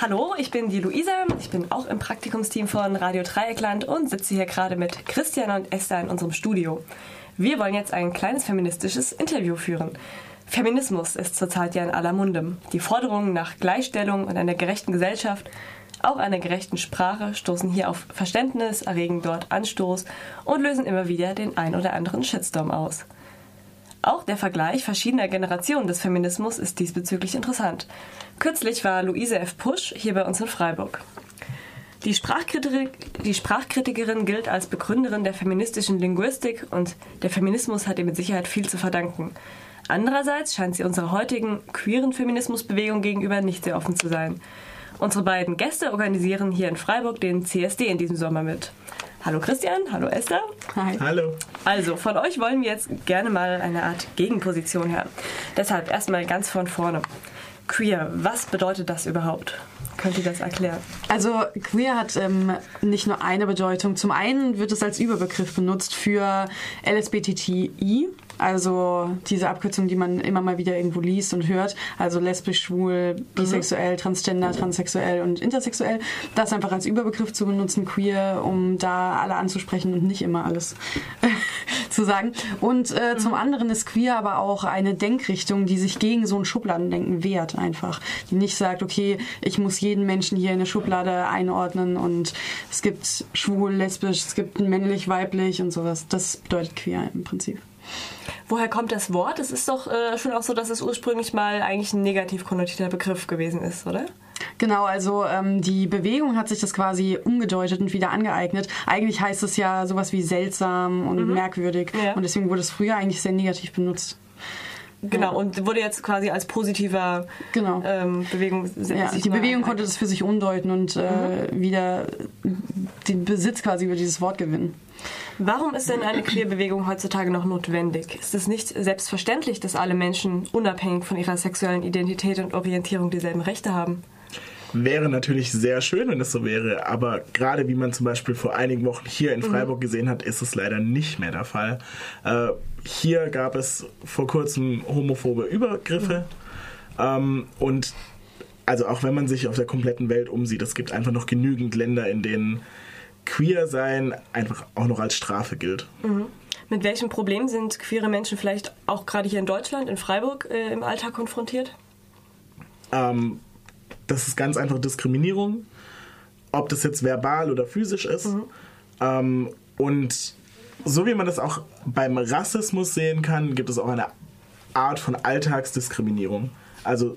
Hallo, ich bin die Luisa. Ich bin auch im Praktikumsteam von Radio Dreieckland und sitze hier gerade mit Christian und Esther in unserem Studio. Wir wollen jetzt ein kleines feministisches Interview führen. Feminismus ist zurzeit ja in aller Munde. Die Forderungen nach Gleichstellung und einer gerechten Gesellschaft, auch einer gerechten Sprache, stoßen hier auf Verständnis, erregen dort Anstoß und lösen immer wieder den ein oder anderen Shitstorm aus. Auch der Vergleich verschiedener Generationen des Feminismus ist diesbezüglich interessant. Kürzlich war Luise F. Pusch hier bei uns in Freiburg. Die, Sprachkritik, die Sprachkritikerin gilt als Begründerin der feministischen Linguistik und der Feminismus hat ihr mit Sicherheit viel zu verdanken. Andererseits scheint sie unserer heutigen queeren Feminismusbewegung gegenüber nicht sehr offen zu sein. Unsere beiden Gäste organisieren hier in Freiburg den CSD in diesem Sommer mit. Hallo Christian, hallo Esther. Hi. Hallo. Also, von euch wollen wir jetzt gerne mal eine Art Gegenposition hören. Deshalb erstmal ganz von vorne. Queer, was bedeutet das überhaupt? Könnt ihr das erklären? Also queer hat ähm, nicht nur eine Bedeutung. Zum einen wird es als Überbegriff benutzt für LSBTTI, also diese Abkürzung, die man immer mal wieder irgendwo liest und hört, also lesbisch, schwul, bisexuell, transgender, transsexuell und intersexuell, das einfach als Überbegriff zu benutzen, queer, um da alle anzusprechen und nicht immer alles zu sagen. Und äh, zum anderen ist queer aber auch eine Denkrichtung, die sich gegen so ein Schubladendenken wehrt einfach. Die nicht sagt, okay, ich muss jeden Menschen hier in eine Schublade einordnen und es gibt schwul, lesbisch, es gibt männlich, weiblich und sowas. Das bedeutet queer im Prinzip. Woher kommt das Wort? Es ist doch äh, schon auch so, dass es ursprünglich mal eigentlich ein negativ konnotierter Begriff gewesen ist, oder? Genau, also ähm, die Bewegung hat sich das quasi umgedeutet und wieder angeeignet. Eigentlich heißt es ja sowas wie seltsam und mhm. merkwürdig ja. und deswegen wurde es früher eigentlich sehr negativ benutzt. Genau, und wurde jetzt quasi als positiver genau. ähm, Bewegung. Ja, die Bewegung konnte das für sich umdeuten und äh, mhm. wieder den Besitz quasi über dieses Wort gewinnen. Warum ist denn eine Queerbewegung heutzutage noch notwendig? Ist es nicht selbstverständlich, dass alle Menschen unabhängig von ihrer sexuellen Identität und Orientierung dieselben Rechte haben? Wäre natürlich sehr schön, wenn es so wäre, aber gerade wie man zum Beispiel vor einigen Wochen hier in mhm. Freiburg mhm. gesehen hat, ist es leider nicht mehr der Fall. Äh, hier gab es vor kurzem homophobe Übergriffe mhm. ähm, und also auch wenn man sich auf der kompletten Welt umsieht, es gibt einfach noch genügend Länder, in denen queer sein einfach auch noch als Strafe gilt. Mhm. Mit welchen Problemen sind queere Menschen vielleicht auch gerade hier in Deutschland, in Freiburg, äh, im Alltag konfrontiert? Ähm, das ist ganz einfach Diskriminierung, ob das jetzt verbal oder physisch ist. Mhm. Ähm, und so wie man das auch beim Rassismus sehen kann, gibt es auch eine Art von Alltagsdiskriminierung. Also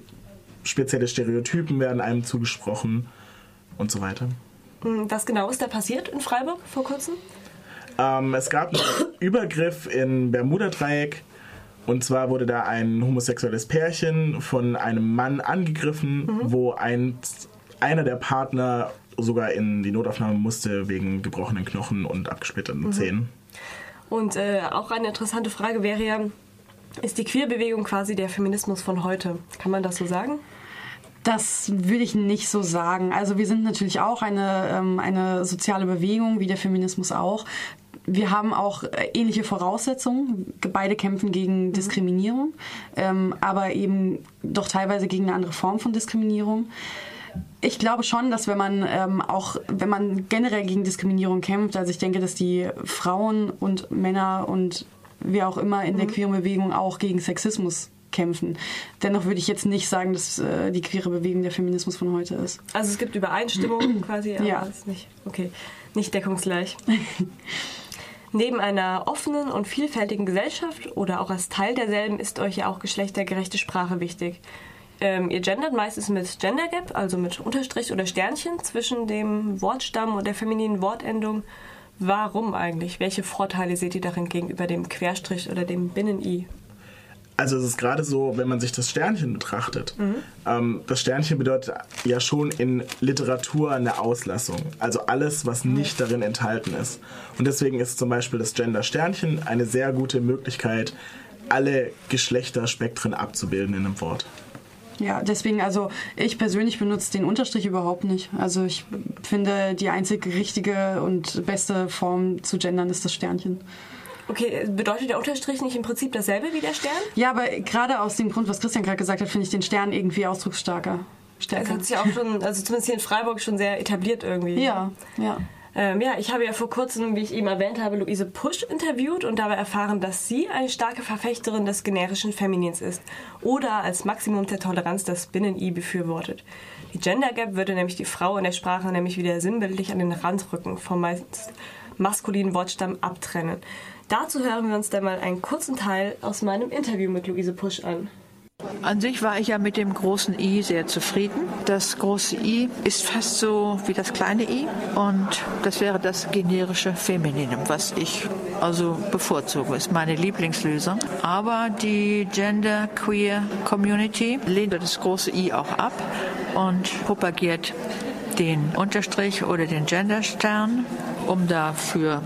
spezielle Stereotypen werden einem zugesprochen und so weiter. Hm, was genau ist da passiert in Freiburg vor kurzem? Ähm, es gab einen Übergriff in Bermuda-Dreieck. Und zwar wurde da ein homosexuelles Pärchen von einem Mann angegriffen, mhm. wo ein, einer der Partner sogar in die Notaufnahme musste wegen gebrochenen Knochen und abgesplitterten mhm. Zähnen. Und äh, auch eine interessante Frage wäre ja, ist die Queerbewegung quasi der Feminismus von heute? Kann man das so sagen? Das würde ich nicht so sagen. Also wir sind natürlich auch eine, ähm, eine soziale Bewegung, wie der Feminismus auch. Wir haben auch äh, ähnliche Voraussetzungen. Beide kämpfen gegen mhm. Diskriminierung, ähm, aber eben doch teilweise gegen eine andere Form von Diskriminierung. Ich glaube schon, dass wenn man ähm, auch, wenn man generell gegen Diskriminierung kämpft, also ich denke, dass die Frauen und Männer und wer auch immer in der mhm. queeren Bewegung auch gegen Sexismus kämpfen. Dennoch würde ich jetzt nicht sagen, dass äh, die queere Bewegung der Feminismus von heute ist. Also es gibt Übereinstimmung quasi, aber ja. ist nicht, okay, nicht deckungsgleich. Neben einer offenen und vielfältigen Gesellschaft oder auch als Teil derselben ist euch ja auch geschlechtergerechte Sprache wichtig. Ähm, ihr gendert meistens mit Gender Gap, also mit Unterstrich oder Sternchen zwischen dem Wortstamm und der femininen Wortendung. Warum eigentlich? Welche Vorteile seht ihr darin gegenüber dem Querstrich oder dem Binnen-I? Also es ist gerade so, wenn man sich das Sternchen betrachtet. Mhm. Ähm, das Sternchen bedeutet ja schon in Literatur eine Auslassung. Also alles, was nicht darin enthalten ist. Und deswegen ist zum Beispiel das Gender Sternchen eine sehr gute Möglichkeit, alle Geschlechterspektren abzubilden in einem Wort. Ja, deswegen, also ich persönlich benutze den Unterstrich überhaupt nicht. Also ich finde, die einzig richtige und beste Form zu gendern ist das Sternchen. Okay, bedeutet der Unterstrich nicht im Prinzip dasselbe wie der Stern? Ja, aber gerade aus dem Grund, was Christian gerade gesagt hat, finde ich den Stern irgendwie ausdrucksstarker. Das hat sich auch schon, also zumindest hier in Freiburg schon sehr etabliert irgendwie. Ja, ja. Ähm, ja, ich habe ja vor kurzem, wie ich eben erwähnt habe, Luise Pusch interviewt und dabei erfahren, dass sie eine starke Verfechterin des generischen Feminins ist oder als Maximum der Toleranz das Binnen-I befürwortet. Die Gender Gap würde nämlich die Frau in der Sprache nämlich wieder sinnbildlich an den Rand rücken, vom meist maskulinen Wortstamm abtrennen. Dazu hören wir uns dann mal einen kurzen Teil aus meinem Interview mit Luise Pusch an. An sich war ich ja mit dem großen I sehr zufrieden. Das große I ist fast so wie das kleine I und das wäre das generische Femininum, was ich also bevorzuge, ist meine Lieblingslösung. Aber die Gender Queer Community lehnt das große I auch ab und propagiert den Unterstrich oder den Genderstern, um dafür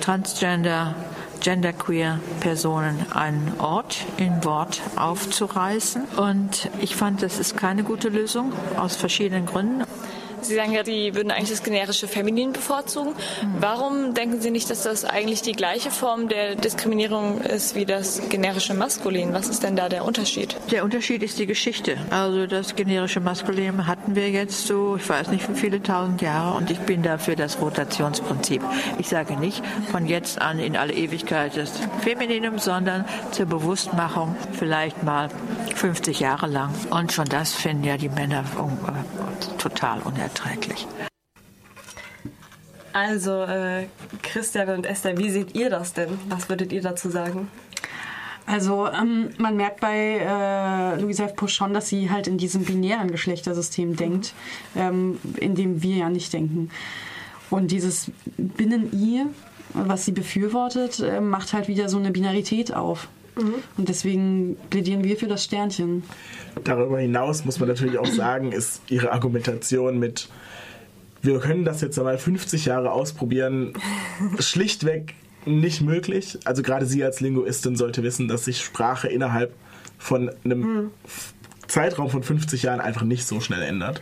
Transgender genderqueer Personen einen Ort in Wort aufzureißen. Und ich fand, das ist keine gute Lösung aus verschiedenen Gründen. Sie sagen ja, Sie würden eigentlich das generische Feminin bevorzugen. Warum denken Sie nicht, dass das eigentlich die gleiche Form der Diskriminierung ist wie das generische Maskulin? Was ist denn da der Unterschied? Der Unterschied ist die Geschichte. Also das generische Maskulin hatten wir jetzt so, ich weiß nicht, wie viele tausend Jahre und ich bin dafür das Rotationsprinzip. Ich sage nicht von jetzt an in alle Ewigkeit das Femininum, sondern zur Bewusstmachung vielleicht mal 50 Jahre lang. Und schon das finden ja die Männer äh, total unerträglich. Also, äh, Christian und Esther, wie seht ihr das denn? Was würdet ihr dazu sagen? Also ähm, man merkt bei äh, Louisa F. Pusch schon, dass sie halt in diesem binären Geschlechtersystem denkt, ähm, in dem wir ja nicht denken. Und dieses Binnen-I, was sie befürwortet, äh, macht halt wieder so eine Binarität auf. Mhm. Und deswegen plädieren wir für das Sternchen. Darüber hinaus muss man natürlich auch sagen, ist ihre Argumentation mit wir können das jetzt einmal 50 Jahre ausprobieren, schlichtweg nicht möglich. Also gerade sie als Linguistin sollte wissen, dass sich Sprache innerhalb von einem hm. Zeitraum von 50 Jahren einfach nicht so schnell ändert.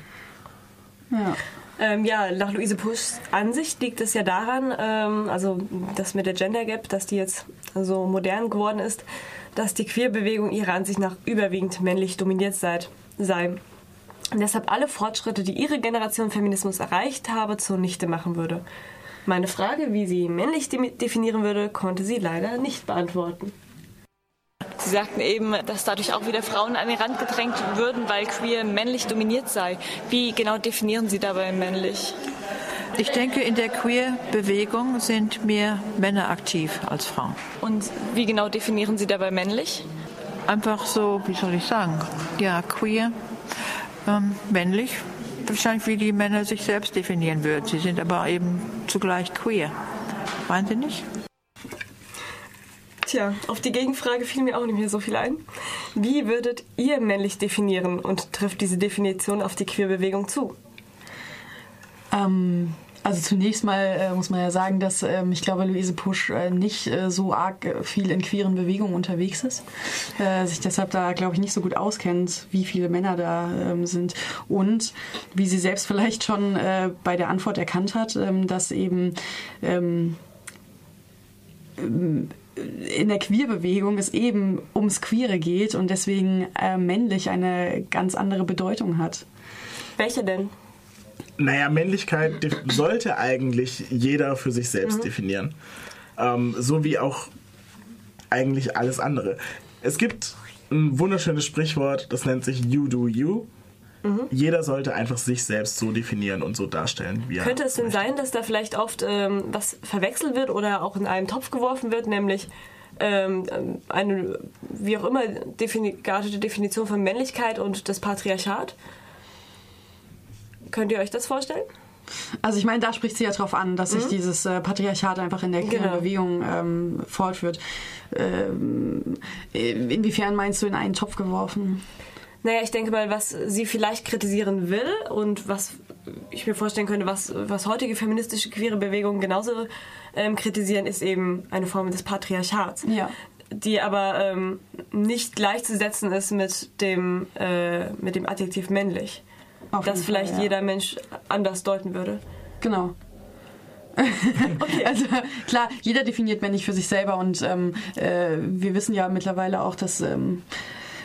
Ja. Ähm, ja, nach Luise Puschs Ansicht liegt es ja daran, ähm, also das mit der Gender Gap, dass die jetzt so modern geworden ist, dass die Queerbewegung ihrer Ansicht nach überwiegend männlich dominiert sei. sei. Und deshalb alle Fortschritte, die ihre Generation Feminismus erreicht habe, zunichte machen würde. Meine Frage, wie sie männlich definieren würde, konnte sie leider nicht beantworten. Sie sagten eben, dass dadurch auch wieder Frauen an den Rand gedrängt würden, weil queer männlich dominiert sei. Wie genau definieren Sie dabei männlich? Ich denke, in der Queer-Bewegung sind mehr Männer aktiv als Frauen. Und wie genau definieren Sie dabei männlich? Einfach so, wie soll ich sagen? Ja, queer, ähm, männlich, wahrscheinlich wie die Männer sich selbst definieren würden. Sie sind aber eben zugleich queer. Meinen Sie nicht? Tja, auf die Gegenfrage fiel mir auch nicht mehr so viel ein. Wie würdet ihr männlich definieren und trifft diese Definition auf die Queerbewegung zu? Ähm, also zunächst mal äh, muss man ja sagen, dass ähm, ich glaube, Luise Pusch äh, nicht äh, so arg äh, viel in queeren Bewegungen unterwegs ist, äh, sich deshalb da, glaube ich, nicht so gut auskennt, wie viele Männer da ähm, sind und wie sie selbst vielleicht schon äh, bei der Antwort erkannt hat, ähm, dass eben ähm, in der Queerbewegung es eben ums Queere geht und deswegen äh, männlich eine ganz andere Bedeutung hat. Welche denn? Naja, Männlichkeit sollte eigentlich jeder für sich selbst mhm. definieren. Ähm, so wie auch eigentlich alles andere. Es gibt ein wunderschönes Sprichwort, das nennt sich You Do You. Mhm. Jeder sollte einfach sich selbst so definieren und so darstellen, wie er Könnte es denn sein, dass da vielleicht oft ähm, was verwechselt wird oder auch in einen Topf geworfen wird, nämlich ähm, eine, wie auch immer, defini geartete Definition von Männlichkeit und das Patriarchat? Könnt ihr euch das vorstellen? Also ich meine, da spricht sie ja drauf an, dass sich mhm. dieses äh, Patriarchat einfach in der genau. Bewegung ähm, fortführt. Ähm, inwiefern meinst du in einen Topf geworfen? Naja, ich denke mal, was sie vielleicht kritisieren will und was ich mir vorstellen könnte, was, was heutige feministische queere Bewegungen genauso ähm, kritisieren, ist eben eine Form des Patriarchats. Ja. Die aber ähm, nicht gleichzusetzen ist mit dem, äh, mit dem Adjektiv männlich. Auf das vielleicht Fall, ja. jeder Mensch anders deuten würde. Genau. okay. Also klar, jeder definiert männlich für sich selber und ähm, äh, wir wissen ja mittlerweile auch, dass ähm,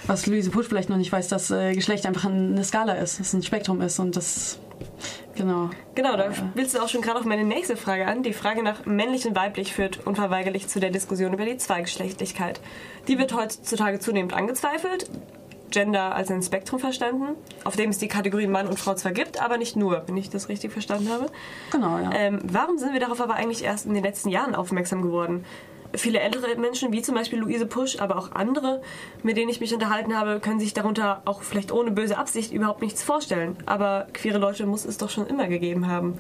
was Luise Pusch vielleicht noch nicht weiß, dass äh, Geschlecht einfach eine Skala ist, dass es ein Spektrum ist und das Genau. Genau, da willst du auch schon gerade auf meine nächste Frage an. Die Frage nach männlich und weiblich führt unverweigerlich zu der Diskussion über die Zweigeschlechtlichkeit. Die wird heutzutage zunehmend angezweifelt. Gender als ein Spektrum verstanden, auf dem es die Kategorien Mann und Frau zwar gibt, aber nicht nur, wenn ich das richtig verstanden habe. Genau, ja. Ähm, warum sind wir darauf aber eigentlich erst in den letzten Jahren aufmerksam geworden? Viele ältere Menschen, wie zum Beispiel Luise Pusch, aber auch andere, mit denen ich mich unterhalten habe, können sich darunter auch vielleicht ohne böse Absicht überhaupt nichts vorstellen. Aber queere Leute muss es doch schon immer gegeben haben.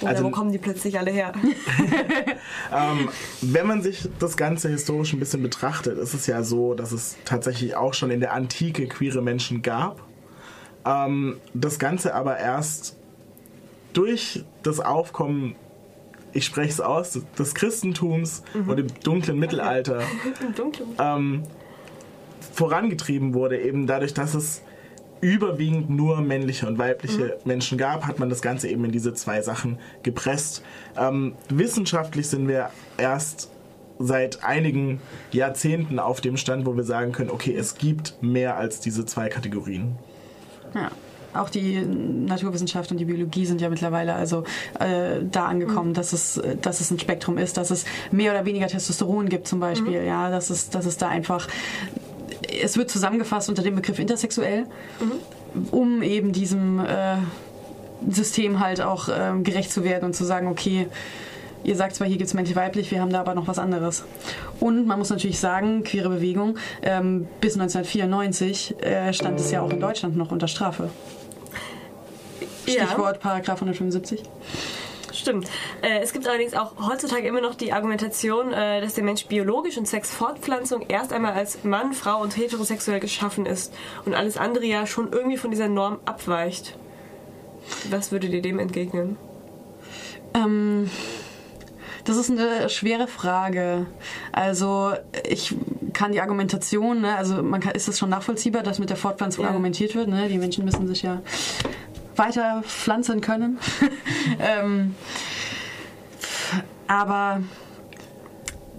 Oder also, wo kommen die plötzlich alle her? ähm, wenn man sich das Ganze historisch ein bisschen betrachtet, ist es ja so, dass es tatsächlich auch schon in der Antike queere Menschen gab. Ähm, das Ganze aber erst durch das Aufkommen ich spreche es aus, des Christentums mhm. und im dunklen Mittelalter Im dunklen. Ähm, vorangetrieben wurde, eben dadurch, dass es überwiegend nur männliche und weibliche mhm. Menschen gab, hat man das Ganze eben in diese zwei Sachen gepresst. Ähm, wissenschaftlich sind wir erst seit einigen Jahrzehnten auf dem Stand, wo wir sagen können, okay, es gibt mehr als diese zwei Kategorien. Ja auch die Naturwissenschaft und die Biologie sind ja mittlerweile also äh, da angekommen, mhm. dass es dass es ein Spektrum ist, dass es mehr oder weniger Testosteron gibt zum Beispiel, mhm. ja, dass es dass es da einfach es wird zusammengefasst unter dem Begriff intersexuell, mhm. um eben diesem äh, System halt auch äh, gerecht zu werden und zu sagen, okay, ihr sagt zwar, hier gibt es männlich-weiblich, wir haben da aber noch was anderes. Und man muss natürlich sagen, queere Bewegung, ähm, bis 1994 äh, stand es ja auch in Deutschland noch unter Strafe. Stichwort ja. Paragraph 175. Stimmt. Äh, es gibt allerdings auch heutzutage immer noch die Argumentation, äh, dass der Mensch biologisch und Sexfortpflanzung erst einmal als Mann, Frau und heterosexuell geschaffen ist und alles andere ja schon irgendwie von dieser Norm abweicht. Was würdet ihr dem entgegnen? Ähm, das ist eine schwere Frage. Also ich kann die Argumentation, ne, also man kann, ist es schon nachvollziehbar, dass mit der Fortpflanzung ja. argumentiert wird. Ne? Die Menschen müssen sich ja weiter pflanzen können. ähm, aber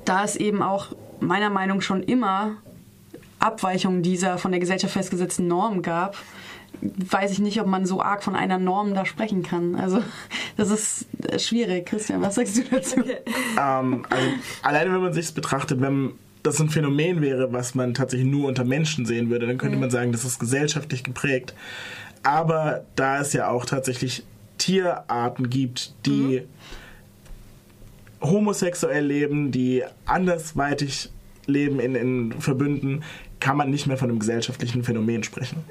da es eben auch meiner Meinung nach schon immer Abweichungen dieser von der Gesellschaft festgesetzten Norm gab, weiß ich nicht, ob man so arg von einer Norm da sprechen kann. Also das ist schwierig. Christian, was sagst du dazu? Okay. Ähm, also, alleine wenn man sich betrachtet, wenn das ein Phänomen wäre, was man tatsächlich nur unter Menschen sehen würde, dann könnte mhm. man sagen, das ist gesellschaftlich geprägt. Aber da es ja auch tatsächlich Tierarten gibt, die mhm. homosexuell leben, die andersweitig leben in, in Verbünden, kann man nicht mehr von einem gesellschaftlichen Phänomen sprechen.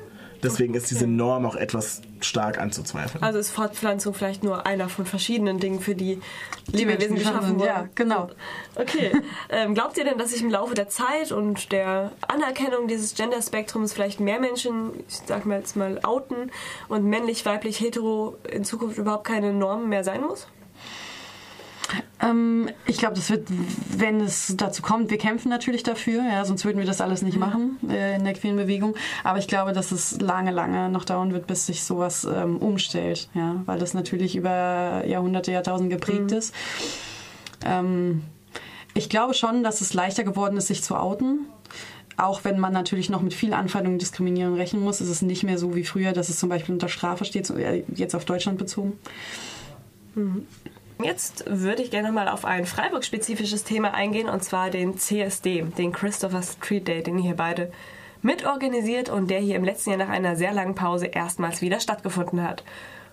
Deswegen ist diese Norm auch etwas stark anzuzweifeln. Also ist Fortpflanzung vielleicht nur einer von verschiedenen Dingen, für die, die Lebewesen geschaffen wurden. Ja, genau. Okay. ähm, glaubt ihr denn, dass sich im Laufe der Zeit und der Anerkennung dieses Gender-Spektrums vielleicht mehr Menschen, ich sag mal jetzt mal, outen und männlich, weiblich, hetero in Zukunft überhaupt keine Norm mehr sein muss? Ähm, ich glaube, das wird, wenn es dazu kommt, wir kämpfen natürlich dafür, ja, sonst würden wir das alles nicht mhm. machen äh, in der queeren Bewegung. Aber ich glaube, dass es lange, lange noch dauern wird, bis sich sowas ähm, umstellt, ja, weil das natürlich über Jahrhunderte, Jahrtausende geprägt mhm. ist. Ähm, ich glaube schon, dass es leichter geworden ist, sich zu outen. Auch wenn man natürlich noch mit viel Anfeindung und Diskriminierung rechnen muss, ist es nicht mehr so wie früher, dass es zum Beispiel unter Strafe steht, jetzt auf Deutschland bezogen. Mhm. Jetzt würde ich gerne mal auf ein Freiburg-spezifisches Thema eingehen, und zwar den CSD, den Christopher Street Day, den hier beide mitorganisiert und der hier im letzten Jahr nach einer sehr langen Pause erstmals wieder stattgefunden hat.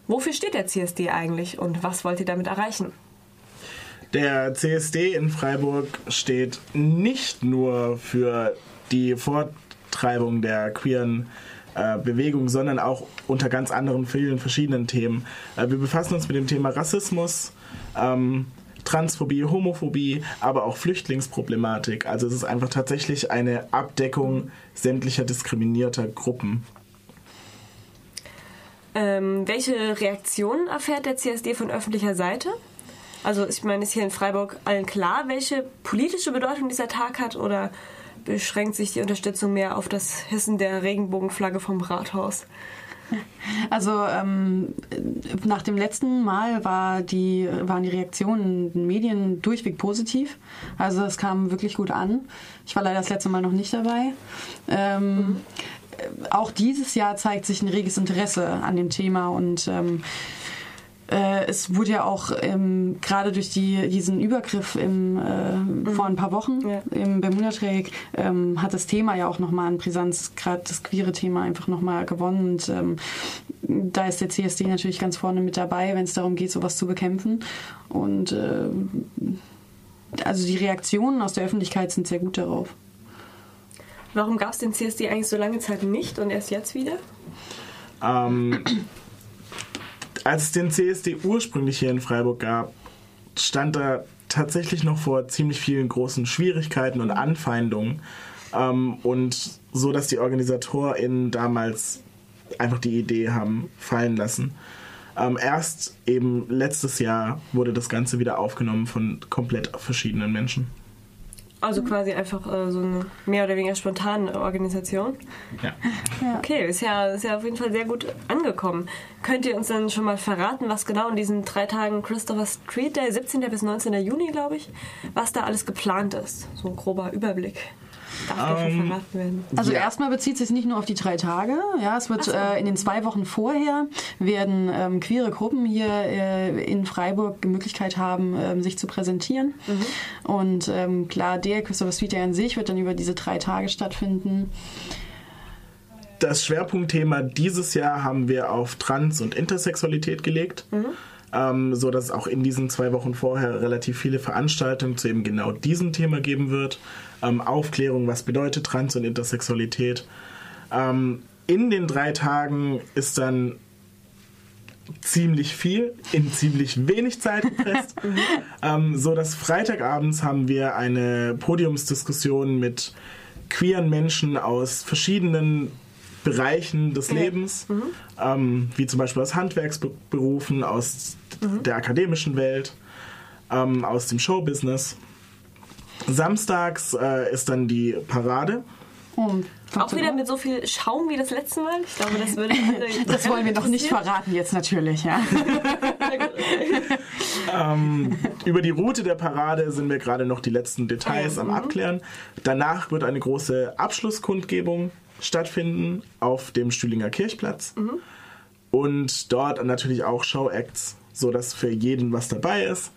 Wofür steht der CSD eigentlich und was wollt ihr damit erreichen? Der CSD in Freiburg steht nicht nur für die Vortreibung der queeren äh, Bewegung, sondern auch unter ganz anderen, vielen verschiedenen Themen. Äh, wir befassen uns mit dem Thema Rassismus, ähm, Transphobie, Homophobie, aber auch Flüchtlingsproblematik. Also es ist einfach tatsächlich eine Abdeckung sämtlicher diskriminierter Gruppen. Ähm, welche Reaktionen erfährt der CSD von öffentlicher Seite? Also ich meine, ist hier in Freiburg allen klar, welche politische Bedeutung dieser Tag hat oder beschränkt sich die Unterstützung mehr auf das Hissen der Regenbogenflagge vom Rathaus? Also ähm, nach dem letzten Mal war die, waren die Reaktionen in den Medien durchweg positiv. Also es kam wirklich gut an. Ich war leider das letzte Mal noch nicht dabei. Ähm, mhm. Auch dieses Jahr zeigt sich ein reges Interesse an dem Thema und ähm, äh, es wurde ja auch ähm, gerade durch die, diesen Übergriff im, äh, mhm. vor ein paar Wochen ja. im Bermuda-Dreieck ähm, hat das Thema ja auch nochmal an Brisanz, gerade das queere Thema einfach nochmal gewonnen. Und ähm, da ist der CSD natürlich ganz vorne mit dabei, wenn es darum geht, sowas zu bekämpfen. Und äh, also die Reaktionen aus der Öffentlichkeit sind sehr gut darauf. Warum gab es den CSD eigentlich so lange Zeit nicht und erst jetzt wieder? Ähm, als es den CSD ursprünglich hier in Freiburg gab, stand er tatsächlich noch vor ziemlich vielen großen Schwierigkeiten und Anfeindungen. Ähm, und so, dass die OrganisatorInnen damals einfach die Idee haben fallen lassen. Ähm, erst eben letztes Jahr wurde das Ganze wieder aufgenommen von komplett verschiedenen Menschen. Also quasi einfach äh, so eine mehr oder weniger spontane Organisation. Ja. Okay, ist ja, ist ja auf jeden Fall sehr gut angekommen. Könnt ihr uns dann schon mal verraten, was genau in diesen drei Tagen Christopher Street Day, 17. bis 19. Juni, glaube ich, was da alles geplant ist? So ein grober Überblick. Darf um, verraten werden? Also ja. erstmal bezieht es sich nicht nur auf die drei Tage. Ja, es wird so. äh, in den zwei Wochen vorher werden ähm, queere Gruppen hier äh, in Freiburg die Möglichkeit haben, ähm, sich zu präsentieren. Mhm. Und ähm, klar, der Christopher Street Day an sich wird dann über diese drei Tage stattfinden. Das Schwerpunktthema dieses Jahr haben wir auf Trans- und Intersexualität gelegt. Mhm ähm, so dass es auch in diesen zwei Wochen vorher relativ viele Veranstaltungen zu eben genau diesem Thema geben wird. Ähm, Aufklärung, was bedeutet Trans- und Intersexualität. Ähm, in den drei Tagen ist dann ziemlich viel in ziemlich wenig Zeit gepresst. ähm, so dass Freitagabends haben wir eine Podiumsdiskussion mit queeren Menschen aus verschiedenen Bereichen des Lebens, mhm. ähm, wie zum Beispiel aus Handwerksberufen, aus mhm. der akademischen Welt, ähm, aus dem Showbusiness. Samstags äh, ist dann die Parade. Und auch wieder mit so viel Schaum wie das letzte Mal. Ich glaube, das würde Das wollen wir noch nicht verraten jetzt natürlich, ja. ähm, über die Route der Parade sind wir gerade noch die letzten Details am mhm. Abklären. Danach wird eine große Abschlusskundgebung stattfinden auf dem Stühlinger Kirchplatz. Mhm. Und dort natürlich auch Show-Acts, sodass für jeden was dabei ist.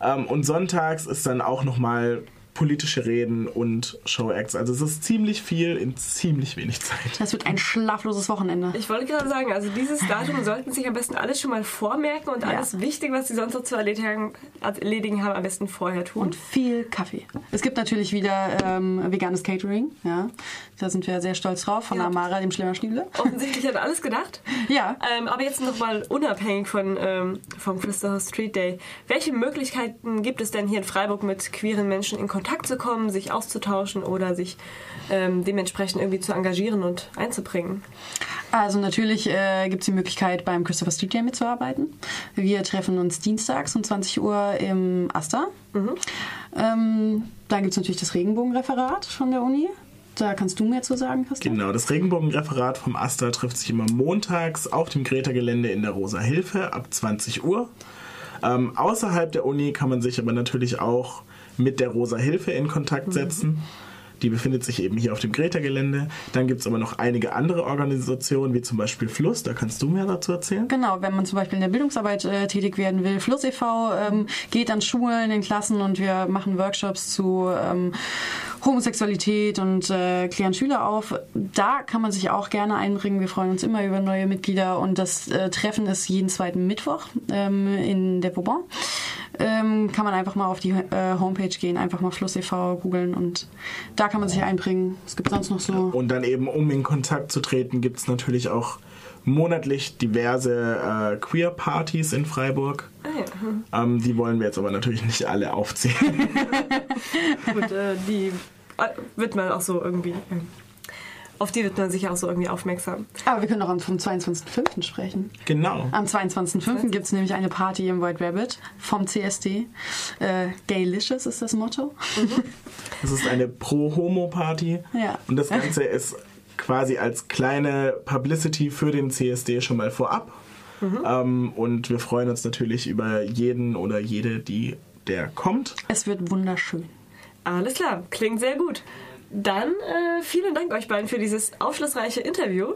Ähm, und sonntags ist dann auch nochmal politische Reden und Showacts. Also es ist ziemlich viel in ziemlich wenig Zeit. Das wird ein schlafloses Wochenende. Ich wollte gerade sagen, also dieses Datum sollten sich am besten alles schon mal vormerken und alles ja. Wichtige, was sie sonst noch zu erledigen, erledigen, haben, am besten vorher tun. Und viel Kaffee. Es gibt natürlich wieder ähm, veganes Catering. Ja. Da sind wir sehr stolz drauf von ja. Amara, dem Schlemmerstiefel. Offensichtlich hat alles gedacht. Ja. Ähm, aber jetzt nochmal unabhängig von, ähm, vom Christopher Street Day. Welche Möglichkeiten gibt es denn hier in Freiburg mit queeren Menschen in Kontakt Kontakt zu kommen, sich auszutauschen oder sich ähm, dementsprechend irgendwie zu engagieren und einzubringen? Also natürlich äh, gibt es die Möglichkeit, beim Christopher Street Day mitzuarbeiten. Wir treffen uns dienstags um 20 Uhr im Asta. Mhm. Ähm, dann gibt es natürlich das Regenbogenreferat von der Uni. Da kannst du mehr zu sagen, Christian. Genau, das Regenbogenreferat vom Asta trifft sich immer montags auf dem Greta-Gelände in der Rosa Hilfe ab 20 Uhr. Ähm, außerhalb der Uni kann man sich aber natürlich auch mit der Rosa Hilfe in Kontakt setzen. Mhm. Die befindet sich eben hier auf dem Greta-Gelände. Dann gibt es aber noch einige andere Organisationen, wie zum Beispiel Fluss. Da kannst du mehr dazu erzählen. Genau, wenn man zum Beispiel in der Bildungsarbeit äh, tätig werden will. Fluss e.V. Ähm, geht an Schulen, in Klassen und wir machen Workshops zu ähm, Homosexualität und äh, klären Schüler auf. Da kann man sich auch gerne einbringen. Wir freuen uns immer über neue Mitglieder und das äh, Treffen ist jeden zweiten Mittwoch ähm, in der Vauban ähm, kann man einfach mal auf die äh, Homepage gehen, einfach mal Fluss e.V. googeln und da kann man sich einbringen. Es gibt sonst noch so. Und dann eben, um in Kontakt zu treten, gibt es natürlich auch monatlich diverse äh, Queer-Partys in Freiburg. Ah, ja. ähm, die wollen wir jetzt aber natürlich nicht alle aufzählen. Gut, äh, die äh, wird man auch so irgendwie auf die wird man sicher auch so irgendwie aufmerksam. Aber wir können auch vom 22.05. sprechen. Genau. Am 22.05. gibt es nämlich eine Party im White Rabbit vom CSD. Äh, Gaylicious ist das Motto. Mhm. Es ist eine Pro-Homo-Party. Ja. Und das Ganze ist quasi als kleine Publicity für den CSD schon mal vorab. Mhm. Ähm, und wir freuen uns natürlich über jeden oder jede, die der kommt. Es wird wunderschön. Alles klar, klingt sehr gut. Dann äh, vielen Dank euch beiden für dieses aufschlussreiche Interview.